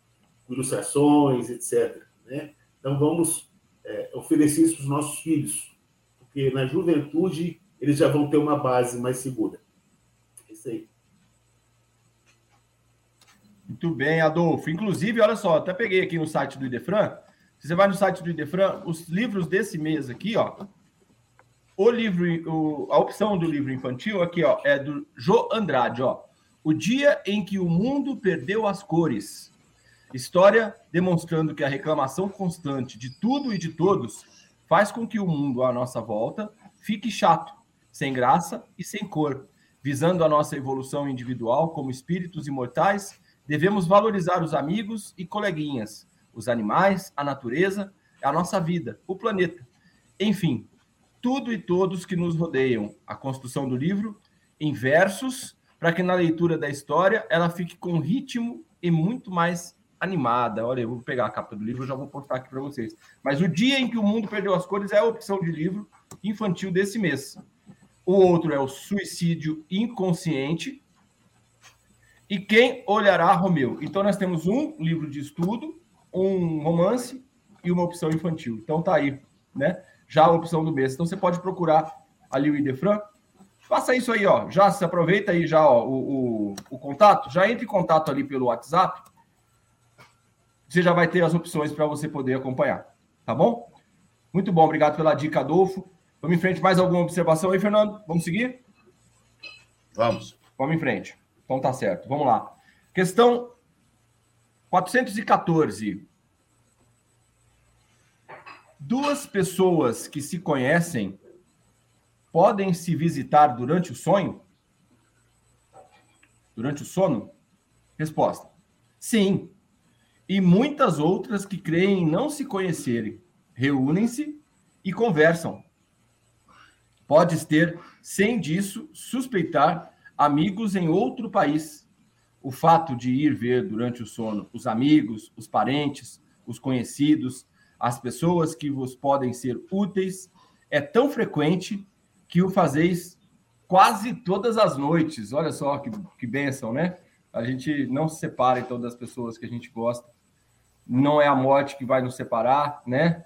ilustrações, etc. Né? Então, vamos é, oferecer isso para os nossos filhos, porque na juventude eles já vão ter uma base mais segura. É isso aí. Muito bem, Adolfo. Inclusive, olha só, até peguei aqui no site do Idefran. Se você vai no site do Idefran, os livros desse mês aqui, ó. O livro, o, a opção do livro infantil aqui, ó, é do Jo Andrade, ó. O dia em que o mundo perdeu as cores. História demonstrando que a reclamação constante de tudo e de todos faz com que o mundo à nossa volta fique chato, sem graça e sem cor. Visando a nossa evolução individual como espíritos imortais, devemos valorizar os amigos e coleguinhas, os animais, a natureza, a nossa vida, o planeta. Enfim, tudo e todos que nos rodeiam. A construção do livro em versos, para que na leitura da história ela fique com ritmo e muito mais animada. Olha, eu vou pegar a capa do livro, eu já vou postar aqui para vocês. Mas o dia em que o mundo perdeu as cores é a opção de livro infantil desse mês. O outro é o suicídio inconsciente. E quem olhará Romeu? Então nós temos um livro de estudo, um romance e uma opção infantil. Então tá aí, né? Já a opção do mês. Então você pode procurar ali o Idefran. Faça isso aí, ó. Já se aproveita aí já ó, o, o, o contato. Já entre em contato ali pelo WhatsApp você já vai ter as opções para você poder acompanhar. Tá bom? Muito bom, obrigado pela dica, Adolfo. Vamos em frente. Mais alguma observação aí, Fernando? Vamos seguir? Vamos. Vamos em frente. Então tá certo. Vamos lá. Questão 414. Duas pessoas que se conhecem podem se visitar durante o sonho? Durante o sono? Resposta: Sim e muitas outras que creem não se conhecerem, reúnem-se e conversam. Podes ter, sem disso, suspeitar amigos em outro país. O fato de ir ver durante o sono os amigos, os parentes, os conhecidos, as pessoas que vos podem ser úteis, é tão frequente que o fazeis quase todas as noites. Olha só que, que bênção, né? A gente não se separa, então, das pessoas que a gente gosta não é a morte que vai nos separar, né?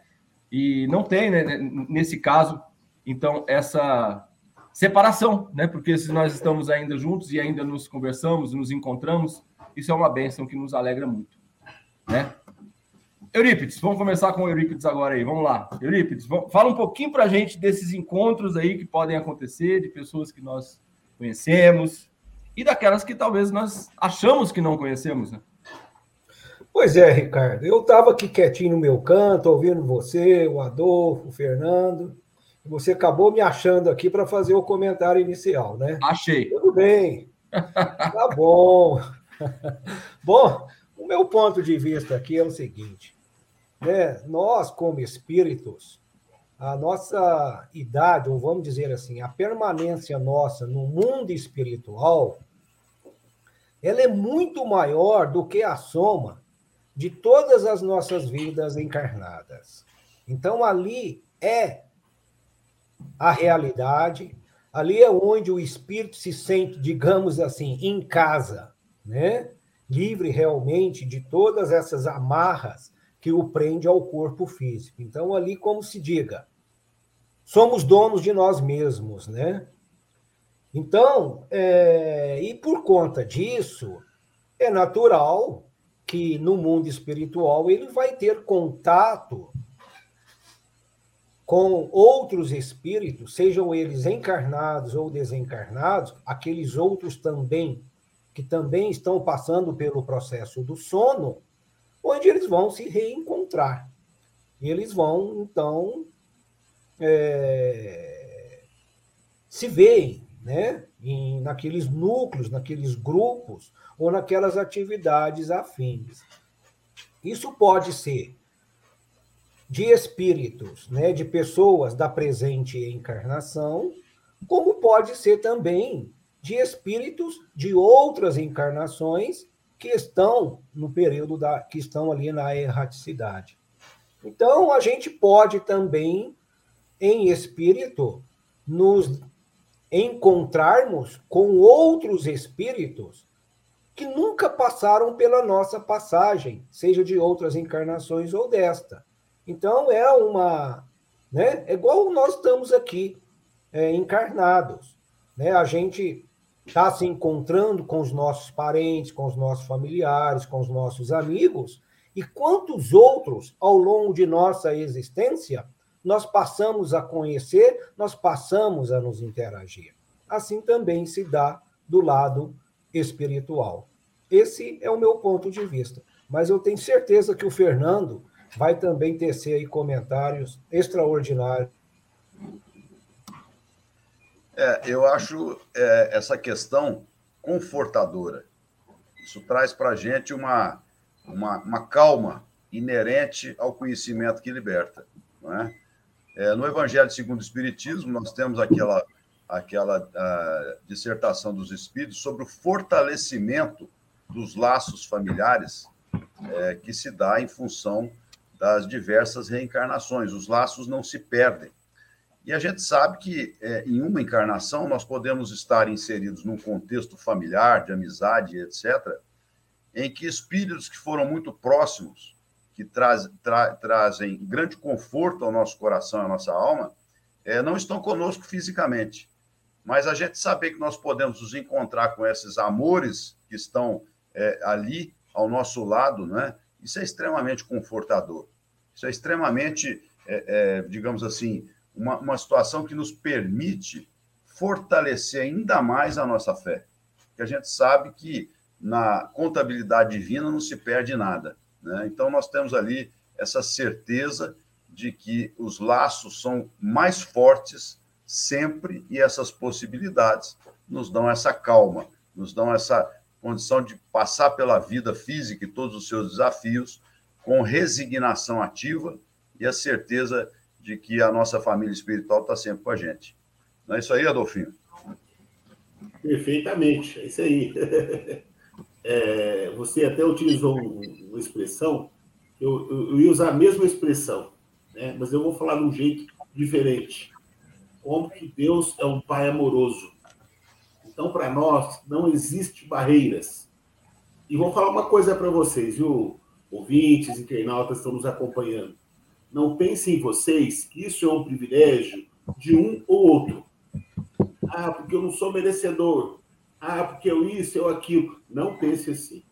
E não tem, né, nesse caso, então, essa separação, né? Porque se nós estamos ainda juntos e ainda nos conversamos, nos encontramos, isso é uma bênção que nos alegra muito, né? Eurípides, vamos começar com Eurípides agora aí, vamos lá. Eurípides, fala um pouquinho para a gente desses encontros aí que podem acontecer, de pessoas que nós conhecemos e daquelas que talvez nós achamos que não conhecemos, né? Pois é, Ricardo. Eu estava aqui quietinho no meu canto, ouvindo você, o Adolfo, o Fernando. Você acabou me achando aqui para fazer o comentário inicial, né? Achei. Tudo bem. Tá bom. bom, o meu ponto de vista aqui é o seguinte: né? nós, como espíritos, a nossa idade, ou vamos dizer assim, a permanência nossa no mundo espiritual, ela é muito maior do que a soma de todas as nossas vidas encarnadas. Então, ali é a realidade, ali é onde o espírito se sente, digamos assim, em casa, né? livre realmente de todas essas amarras que o prende ao corpo físico. Então, ali, como se diga, somos donos de nós mesmos, né? Então, é, e por conta disso, é natural que no mundo espiritual ele vai ter contato com outros espíritos, sejam eles encarnados ou desencarnados, aqueles outros também que também estão passando pelo processo do sono, onde eles vão se reencontrar. Eles vão, então, é, se veem, né? Em, naqueles núcleos, naqueles grupos ou naquelas atividades afins. Isso pode ser de espíritos, né, de pessoas da presente encarnação, como pode ser também de espíritos de outras encarnações que estão no período da que estão ali na erraticidade. Então a gente pode também em espírito nos encontrarmos com outros espíritos que nunca passaram pela nossa passagem, seja de outras encarnações ou desta. Então é uma, né? É igual nós estamos aqui é, encarnados, né? A gente está se encontrando com os nossos parentes, com os nossos familiares, com os nossos amigos, e quantos outros ao longo de nossa existência nós passamos a conhecer, nós passamos a nos interagir. Assim também se dá do lado espiritual. Esse é o meu ponto de vista. Mas eu tenho certeza que o Fernando vai também tecer aí comentários extraordinários. É, eu acho é, essa questão confortadora. Isso traz para a gente uma, uma, uma, calma inerente ao conhecimento que liberta. Não é? É, no Evangelho segundo o Espiritismo, nós temos aquela, aquela dissertação dos Espíritos sobre o fortalecimento dos laços familiares é, que se dá em função das diversas reencarnações. Os laços não se perdem. E a gente sabe que é, em uma encarnação nós podemos estar inseridos num contexto familiar, de amizade, etc., em que espíritos que foram muito próximos, que traz, tra, trazem grande conforto ao nosso coração, à nossa alma, é, não estão conosco fisicamente. Mas a gente saber que nós podemos nos encontrar com esses amores que estão é, ali ao nosso lado, né? Isso é extremamente confortador. Isso é extremamente, é, é, digamos assim, uma, uma situação que nos permite fortalecer ainda mais a nossa fé. Porque a gente sabe que na contabilidade divina não se perde nada. Né? Então, nós temos ali essa certeza de que os laços são mais fortes sempre e essas possibilidades nos dão essa calma, nos dão essa condição de passar pela vida física e todos os seus desafios com resignação ativa e a certeza de que a nossa família espiritual está sempre com a gente. Não é isso aí, Adolfinho? Perfeitamente, é isso aí. É, você até utilizou uma expressão, eu, eu, eu, ia usar a mesma expressão, né? mas eu vou falar de um jeito diferente. Como que Deus é um pai amoroso. Então, para nós, não existe barreiras. E vou falar uma coisa para vocês, viu? Ouvintes, internautas estão nos acompanhando. Não pensem em vocês que isso é um privilégio de um ou outro. Ah, porque eu não sou merecedor. Ah, porque eu isso, eu aquilo. Não pense assim.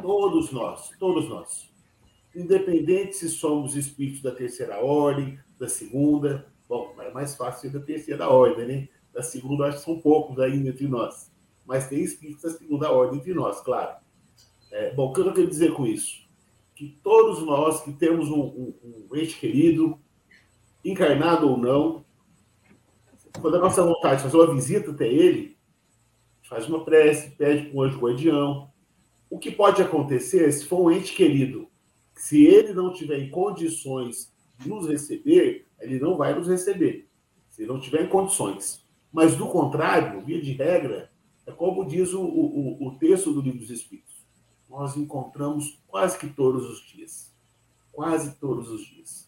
Todos nós, todos nós. Independente se somos espíritos da terceira ordem, da segunda. Bom, é mais fácil da terceira ordem, né? da segunda, acho que são poucos ainda entre nós. Mas tem espíritos da segunda ordem entre nós, claro. É, bom, o que eu quero dizer com isso? Que todos nós que temos um, um, um ente querido, encarnado ou não, quando a nossa vontade de fazer uma visita até ele, faz uma prece, pede para o anjo guardião. O que pode acontecer se for um ente querido, se ele não tiver em condições de nos receber, ele não vai nos receber. Se não tiver em condições. Mas, do contrário, via de regra, é como diz o, o, o texto do Livro dos Espíritos. Nós encontramos quase que todos os dias. Quase todos os dias.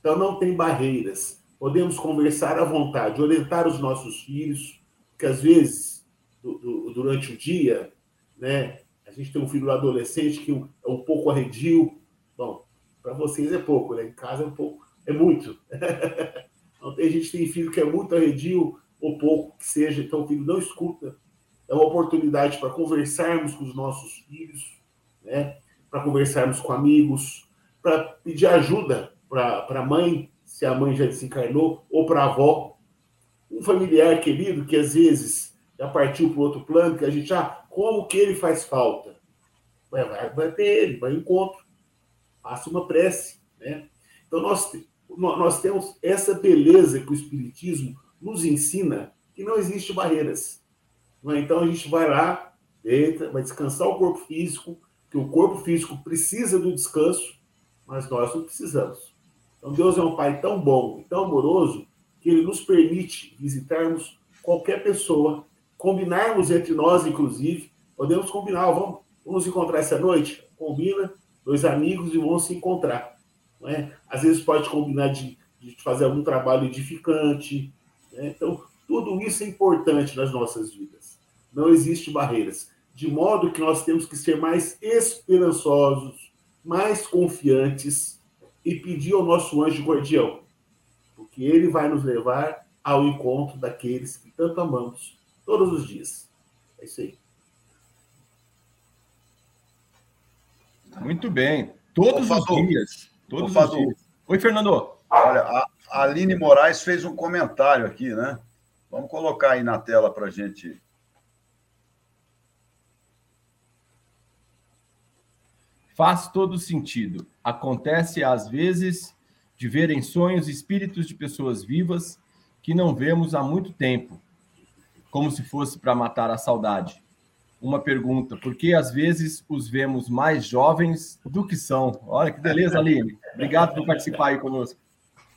Então, não tem barreiras. Podemos conversar à vontade, orientar os nossos filhos, que às vezes, do, durante o dia, né, a gente tem um filho adolescente que é um pouco arredio. Bom, para vocês é pouco, né? Em casa é um pouco, é muito. então, tem gente tem filho que é muito arredio, ou pouco que seja, então o filho não escuta. É uma oportunidade para conversarmos com os nossos filhos, né? para conversarmos com amigos, para pedir ajuda para a mãe, se a mãe já desencarnou, ou para a avó. Um familiar querido que às vezes já partiu para outro plano, que a gente, ah, como que ele faz falta? Vai, vai, vai ter ele, vai encontro, faça uma prece. Né? Então nós, nós temos essa beleza que o Espiritismo nos ensina que não existe barreiras. É? Então a gente vai lá, vai descansar o corpo físico, que o corpo físico precisa do descanso, mas nós não precisamos. Então Deus é um Pai tão bom e tão amoroso que Ele nos permite visitarmos qualquer pessoa, combinarmos entre nós, inclusive, podemos combinar, vamos, vamos encontrar essa noite? Combina, dois amigos e vão se encontrar. Não é? Às vezes pode combinar de, de fazer algum trabalho edificante. Né? Então, tudo isso é importante nas nossas vidas. Não existe barreiras. De modo que nós temos que ser mais esperançosos, mais confiantes e pedir ao nosso anjo guardião, porque ele vai nos levar ao encontro daqueles que tanto amamos todos os dias. É isso aí. Muito bem. Todos os dias. Todos os dias. Oi, Fernando. Olha, a Aline Moraes fez um comentário aqui, né? Vamos colocar aí na tela para a gente. Faz todo sentido. Acontece às vezes de ver em sonhos espíritos de pessoas vivas que não vemos há muito tempo, como se fosse para matar a saudade uma pergunta, porque às vezes os vemos mais jovens do que são. Olha que beleza, Aline. Obrigado por participar aí conosco.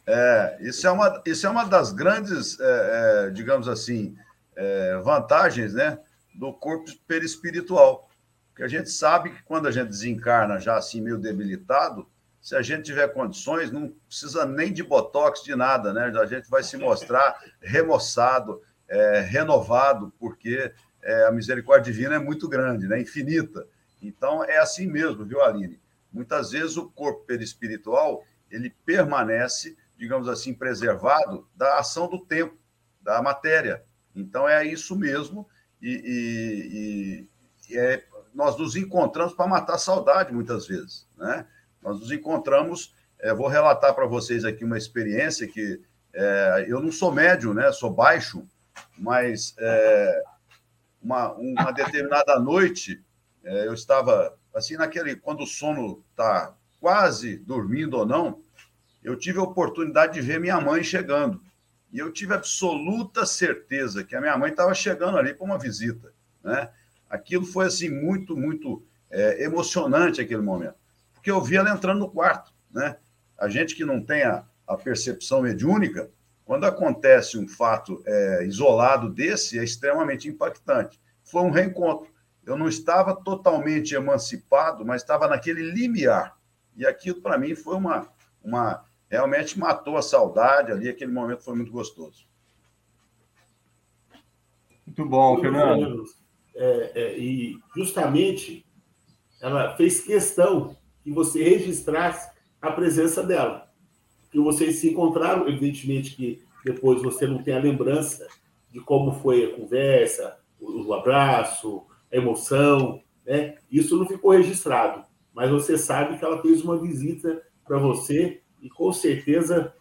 É, isso é uma, isso é uma das grandes, é, é, digamos assim, é, vantagens né, do corpo perispiritual. Porque a gente sabe que quando a gente desencarna já assim meio debilitado, se a gente tiver condições, não precisa nem de botox, de nada, né? A gente vai se mostrar remoçado, é, renovado, porque é, a misericórdia divina é muito grande, né? infinita. Então, é assim mesmo, viu, Aline? Muitas vezes o corpo perispiritual, ele permanece, digamos assim, preservado da ação do tempo, da matéria. Então, é isso mesmo. E, e, e é, nós nos encontramos para matar a saudade, muitas vezes. Né? Nós nos encontramos... É, vou relatar para vocês aqui uma experiência que é, eu não sou médio, né? Sou baixo, mas é, uma, uma determinada noite, é, eu estava assim naquele quando o sono está quase dormindo ou não, eu tive a oportunidade de ver minha mãe chegando. E eu tive absoluta certeza que a minha mãe estava chegando ali para uma visita. Né? Aquilo foi assim muito, muito é, emocionante aquele momento. Porque eu vi ela entrando no quarto. Né? A gente que não tem a, a percepção mediúnica, quando acontece um fato é, isolado desse, é extremamente impactante. Foi um reencontro. Eu não estava totalmente emancipado, mas estava naquele limiar. E aquilo, para mim, foi uma, uma. Realmente matou a saudade ali. Aquele momento foi muito gostoso. Muito bom, Fernando. É, é, e justamente ela fez questão que você registrasse a presença dela que vocês se encontraram, evidentemente que depois você não tem a lembrança de como foi a conversa, o, o abraço, a emoção, né? Isso não ficou registrado, mas você sabe que ela fez uma visita para você e com certeza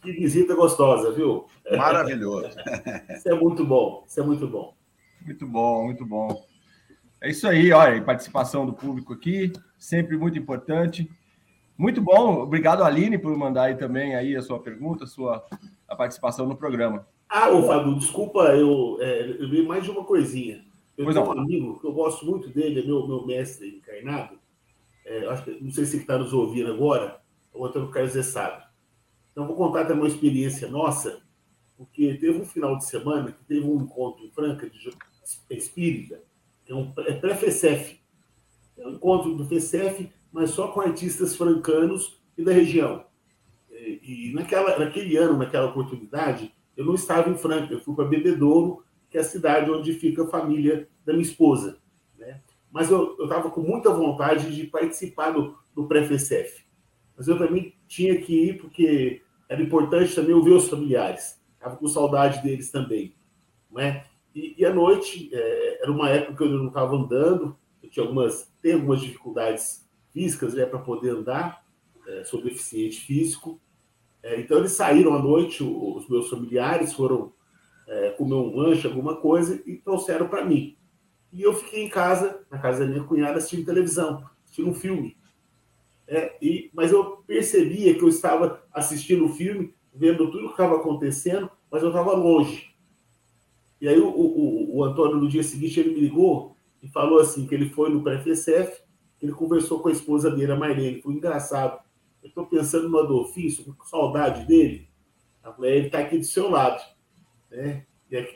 que visita gostosa, viu? Maravilhoso. isso é muito bom, isso é muito bom. Muito bom, muito bom. É isso aí, olha, participação do público aqui, sempre muito importante. Muito bom, obrigado Aline por mandar aí também aí a sua pergunta, a sua a participação no programa. Ah, ô Fábio, desculpa, eu, é, eu vi mais de uma coisinha. Eu pois tenho não. um amigo que eu gosto muito dele, é meu, meu mestre encarnado. É, acho que, não sei se ele está nos ouvindo agora, o outro Carlos Zé sabe. Então, vou contar também uma experiência nossa, porque teve um final de semana que teve um encontro em Franca de espírita, que é um é pré-FECEF. É um encontro do FECEF mas só com artistas francanos e da região. E, naquela, naquele ano, naquela oportunidade, eu não estava em Franca, eu fui para Bebedouro, que é a cidade onde fica a família da minha esposa. Né? Mas eu estava com muita vontade de participar do, do. Mas eu também tinha que ir porque era importante também ouvir os familiares. Estava com saudade deles também. Né? E, e à noite, é, era uma época que eu não estava andando, eu tinha algumas, tenho algumas dificuldades físicas né, para poder andar, é, sou deficiente físico. É, então, eles saíram à noite, os meus familiares foram é, comer um lanche, alguma coisa, e trouxeram para mim. E eu fiquei em casa, na casa da minha cunhada, assistindo televisão, assistindo um filme. É, e, mas eu percebia que eu estava assistindo o filme, vendo tudo que estava acontecendo, mas eu estava longe. E aí o, o, o Antônio, no dia seguinte, ele me ligou e falou assim, que ele foi no pré-FCF, ele conversou com a esposa dele, a Marlene, foi engraçado. Eu estou pensando no Adolfinho, com saudade dele. Ele está aqui do seu lado. Né?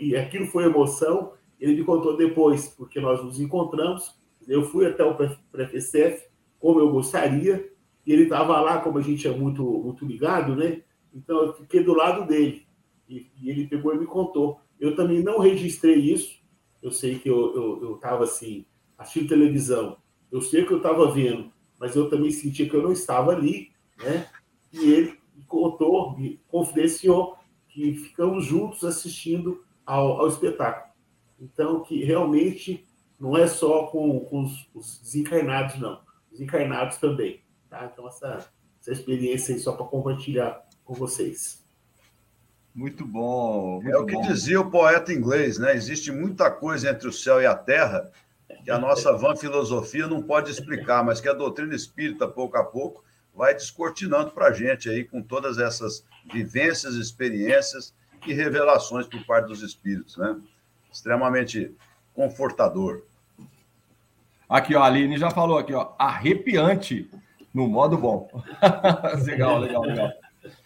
E aquilo foi emoção. Ele me contou depois, porque nós nos encontramos. Eu fui até o pré-FCF, como eu gostaria, e ele estava lá, como a gente é muito, muito ligado, né? Então eu fiquei do lado dele. E, e ele pegou e me contou. Eu também não registrei isso. Eu sei que eu estava assim, assistindo televisão. Eu sei que eu estava vendo, mas eu também sentia que eu não estava ali, né? E ele me contou, me confidenciou que ficamos juntos assistindo ao, ao espetáculo. Então, que realmente não é só com, com os, os, desencarnados, não. Os encarnados também. Tá? Então, essa, essa experiência aí só para compartilhar com vocês. Muito bom. Muito é o que bom. dizia o poeta inglês, né? Existe muita coisa entre o céu e a terra que a nossa van filosofia não pode explicar, mas que a doutrina espírita, pouco a pouco, vai descortinando para a gente aí com todas essas vivências, experiências e revelações por parte dos espíritos, né? Extremamente confortador. Aqui, ó, a Aline já falou aqui, ó, arrepiante no modo bom. legal, legal, legal.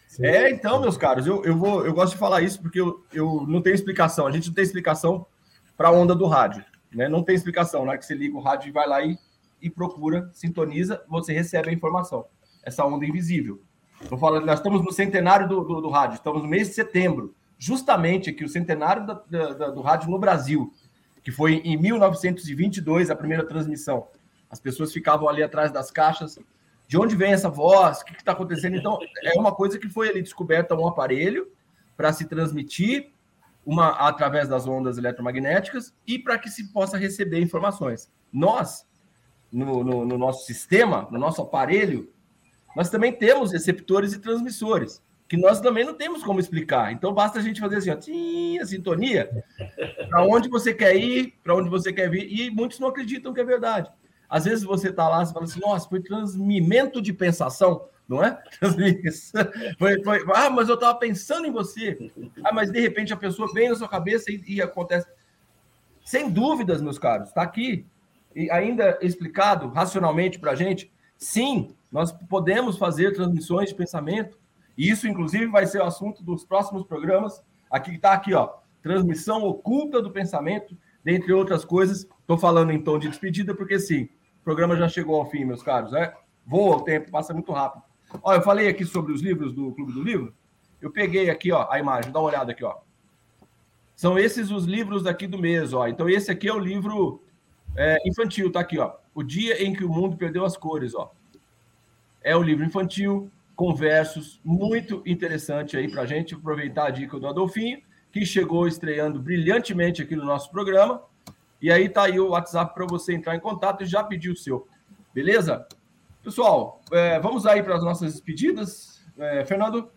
Sim. É, então, meus caros, eu, eu, vou, eu gosto de falar isso porque eu, eu não tenho explicação. A gente não tem explicação para a onda do rádio. Né? Não tem explicação. Na hora que você liga o rádio e vai lá e, e procura, sintoniza, você recebe a informação. Essa onda invisível. Estou falando, nós estamos no centenário do, do, do, rádio, estamos no mês de setembro, justamente aqui, o centenário da, da, do rádio no Brasil, que foi em 1922 a primeira transmissão. As pessoas ficavam ali atrás das caixas. De onde vem essa voz? O que está acontecendo? Então, é uma coisa que foi ali descoberta um aparelho para se transmitir uma através das ondas eletromagnéticas e para que se possa receber informações. Nós, no, no, no, nosso sistema, no nosso aparelho, nós também temos receptores e transmissores, que nós também não temos como explicar. Então basta a gente fazer assim, ó, tinha sintonia, para onde você quer ir, para onde você quer vir, e muitos não acreditam que é verdade. Às vezes você está lá e fala assim, nossa, foi transmimento de pensação não é? foi, foi, ah, mas eu estava pensando em você. Ah, mas de repente a pessoa vem na sua cabeça e, e acontece. Sem dúvidas, meus caros, está aqui e ainda explicado racionalmente para a gente. Sim, nós podemos fazer transmissões de pensamento. E isso, inclusive, vai ser o assunto dos próximos programas. Aqui está aqui, ó, transmissão oculta do pensamento, dentre outras coisas. Estou falando em tom de despedida porque sim, o programa já chegou ao fim, meus caros. É, voa o tempo, passa muito rápido. Ó, eu falei aqui sobre os livros do Clube do Livro. Eu peguei aqui, ó, a imagem, dá uma olhada aqui, ó. São esses os livros daqui do mês, ó. Então, esse aqui é o livro é, infantil, tá aqui, ó. O Dia em que o Mundo Perdeu as Cores, ó. É o livro infantil, com versos, muito interessante aí pra gente aproveitar a dica do Adolfinho, que chegou estreando brilhantemente aqui no nosso programa. E aí tá aí o WhatsApp para você entrar em contato e já pedir o seu. Beleza? Pessoal, é, vamos aí para as nossas despedidas. É, Fernando,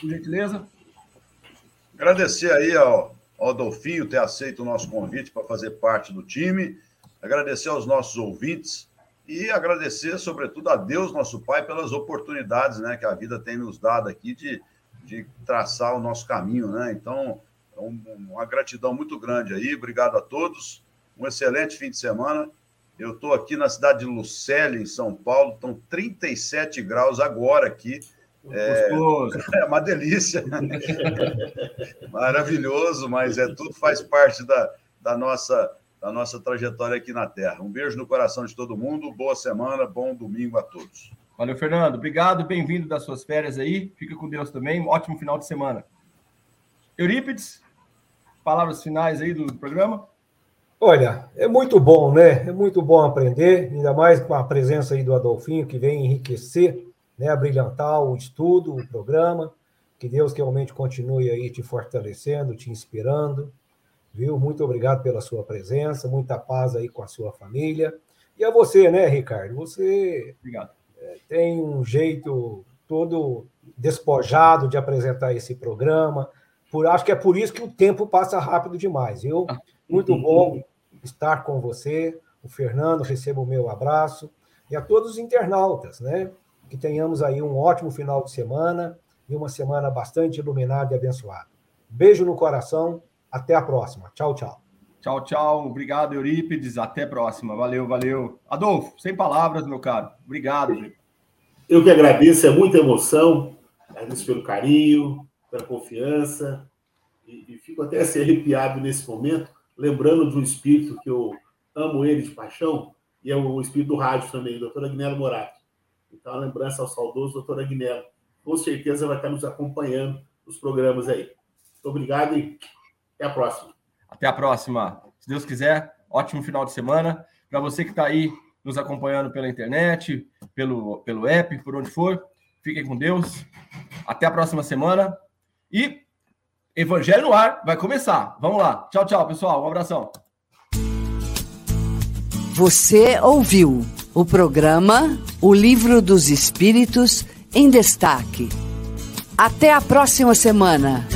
por gentileza. Agradecer aí ao, ao Adolfinho ter aceito o nosso convite para fazer parte do time. Agradecer aos nossos ouvintes e agradecer, sobretudo, a Deus, nosso Pai, pelas oportunidades né, que a vida tem nos dado aqui de, de traçar o nosso caminho. Né? Então, é uma gratidão muito grande aí. Obrigado a todos. Um excelente fim de semana eu estou aqui na cidade de Lucélia, em São Paulo, estão 37 graus agora aqui. É, é uma delícia. Maravilhoso, mas é tudo faz parte da, da, nossa, da nossa trajetória aqui na Terra. Um beijo no coração de todo mundo, boa semana, bom domingo a todos. Valeu, Fernando. Obrigado, bem-vindo das suas férias aí. Fica com Deus também. Um ótimo final de semana. Eurípides, palavras finais aí do programa. Olha, é muito bom, né? É muito bom aprender, ainda mais com a presença aí do Adolfinho, que vem enriquecer, né, brilhantar o estudo, o programa. Que Deus realmente continue aí te fortalecendo, te inspirando, viu? Muito obrigado pela sua presença, muita paz aí com a sua família. E a você, né, Ricardo? Você obrigado. É, tem um jeito todo despojado de apresentar esse programa. Por, acho que é por isso que o tempo passa rápido demais, viu? Muito bom estar com você. O Fernando, receba o meu abraço. E a todos os internautas, né? Que tenhamos aí um ótimo final de semana e uma semana bastante iluminada e abençoada. Beijo no coração. Até a próxima. Tchau, tchau. Tchau, tchau. Obrigado, Eurípides. Até a próxima. Valeu, valeu. Adolfo, sem palavras, meu caro. Obrigado. Eu que agradeço, é muita emoção. Agradeço pelo carinho, pela confiança. E, e fico até assim, arrepiado nesse momento, lembrando de um espírito que eu amo ele de paixão, e é o espírito do rádio também, doutor Agnello Morato. Então, a lembrança ao saudoso doutor Agnello. Com certeza vai estar nos acompanhando nos programas aí. Muito obrigado e até a próxima. Até a próxima. Se Deus quiser, ótimo final de semana. Para você que está aí nos acompanhando pela internet, pelo, pelo app, por onde for, fiquem com Deus. Até a próxima semana. E Evangelho no ar vai começar. Vamos lá. Tchau, tchau, pessoal. Um abração. Você ouviu o programa O Livro dos Espíritos em Destaque. Até a próxima semana.